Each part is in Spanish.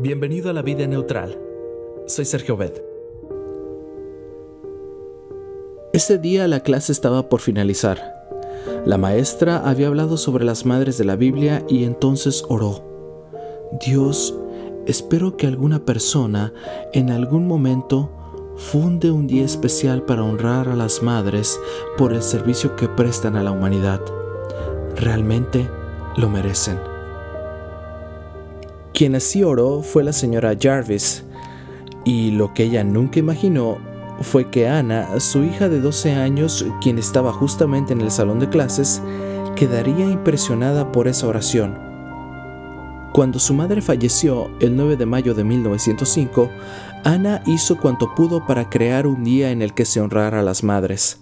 Bienvenido a la vida neutral. Soy Sergio Bed. Ese día la clase estaba por finalizar. La maestra había hablado sobre las madres de la Biblia y entonces oró. Dios, espero que alguna persona en algún momento funde un día especial para honrar a las madres por el servicio que prestan a la humanidad. Realmente lo merecen. Quien así oró fue la señora Jarvis, y lo que ella nunca imaginó fue que Ana, su hija de 12 años, quien estaba justamente en el salón de clases, quedaría impresionada por esa oración. Cuando su madre falleció el 9 de mayo de 1905, Ana hizo cuanto pudo para crear un día en el que se honrara a las madres.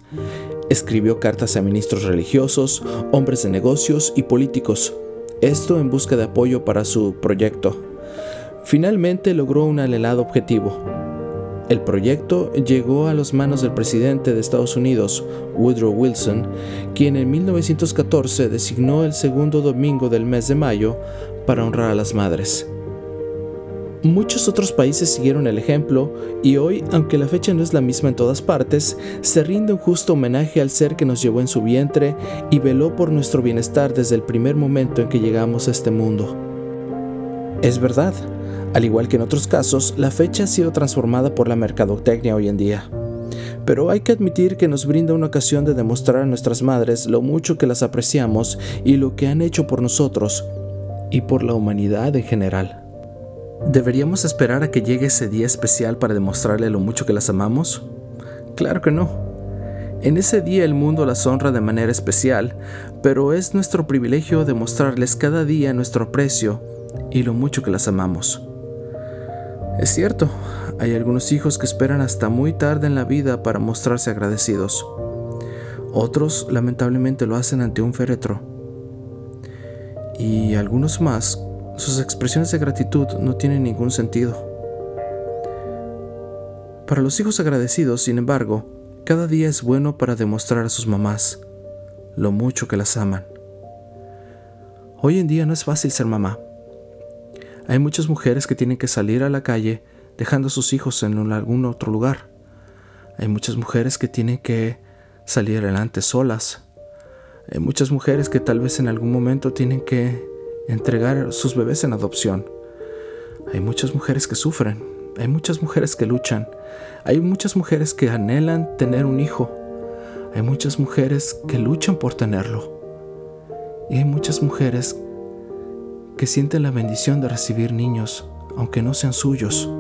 Escribió cartas a ministros religiosos, hombres de negocios y políticos, esto en busca de apoyo para su proyecto. Finalmente logró un anhelado objetivo. El proyecto llegó a las manos del presidente de Estados Unidos, Woodrow Wilson, quien en 1914 designó el segundo domingo del mes de mayo para honrar a las madres. Muchos otros países siguieron el ejemplo y hoy, aunque la fecha no es la misma en todas partes, se rinde un justo homenaje al ser que nos llevó en su vientre y veló por nuestro bienestar desde el primer momento en que llegamos a este mundo. Es verdad, al igual que en otros casos, la fecha ha sido transformada por la mercadotecnia hoy en día. Pero hay que admitir que nos brinda una ocasión de demostrar a nuestras madres lo mucho que las apreciamos y lo que han hecho por nosotros y por la humanidad en general. ¿Deberíamos esperar a que llegue ese día especial para demostrarle lo mucho que las amamos? Claro que no. En ese día el mundo las honra de manera especial, pero es nuestro privilegio demostrarles cada día nuestro aprecio y lo mucho que las amamos. Es cierto, hay algunos hijos que esperan hasta muy tarde en la vida para mostrarse agradecidos. Otros lamentablemente lo hacen ante un féretro. Y algunos más sus expresiones de gratitud no tienen ningún sentido. Para los hijos agradecidos, sin embargo, cada día es bueno para demostrar a sus mamás lo mucho que las aman. Hoy en día no es fácil ser mamá. Hay muchas mujeres que tienen que salir a la calle dejando a sus hijos en algún otro lugar. Hay muchas mujeres que tienen que salir adelante solas. Hay muchas mujeres que tal vez en algún momento tienen que entregar sus bebés en adopción. Hay muchas mujeres que sufren, hay muchas mujeres que luchan, hay muchas mujeres que anhelan tener un hijo, hay muchas mujeres que luchan por tenerlo y hay muchas mujeres que sienten la bendición de recibir niños, aunque no sean suyos.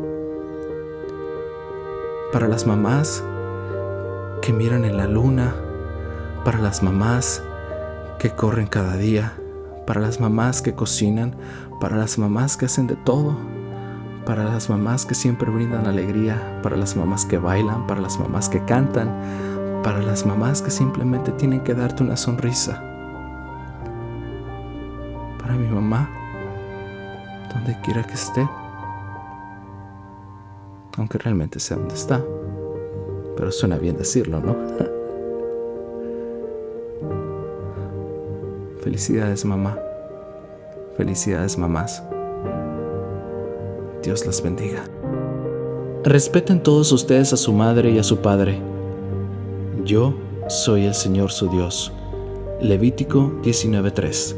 Para las mamás que miran en la luna, para las mamás que corren cada día, para las mamás que cocinan, para las mamás que hacen de todo, para las mamás que siempre brindan alegría, para las mamás que bailan, para las mamás que cantan, para las mamás que simplemente tienen que darte una sonrisa. Para mi mamá, donde quiera que esté, aunque realmente sé dónde está, pero suena bien decirlo, ¿no? Felicidades mamá. Felicidades mamás. Dios las bendiga. Respeten todos ustedes a su madre y a su padre. Yo soy el Señor su Dios. Levítico 19:3.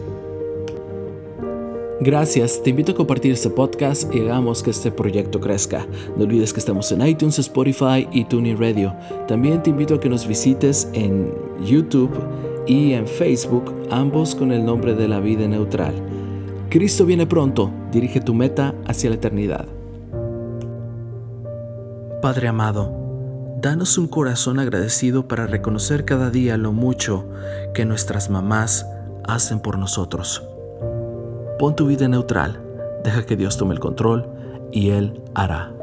Gracias, te invito a compartir este podcast y hagamos que este proyecto crezca. No olvides que estamos en iTunes, Spotify y TuneIn Radio. También te invito a que nos visites en YouTube y en Facebook, ambos con el nombre de la vida neutral. Cristo viene pronto, dirige tu meta hacia la eternidad. Padre amado, danos un corazón agradecido para reconocer cada día lo mucho que nuestras mamás hacen por nosotros. Pon tu vida neutral, deja que Dios tome el control y Él hará.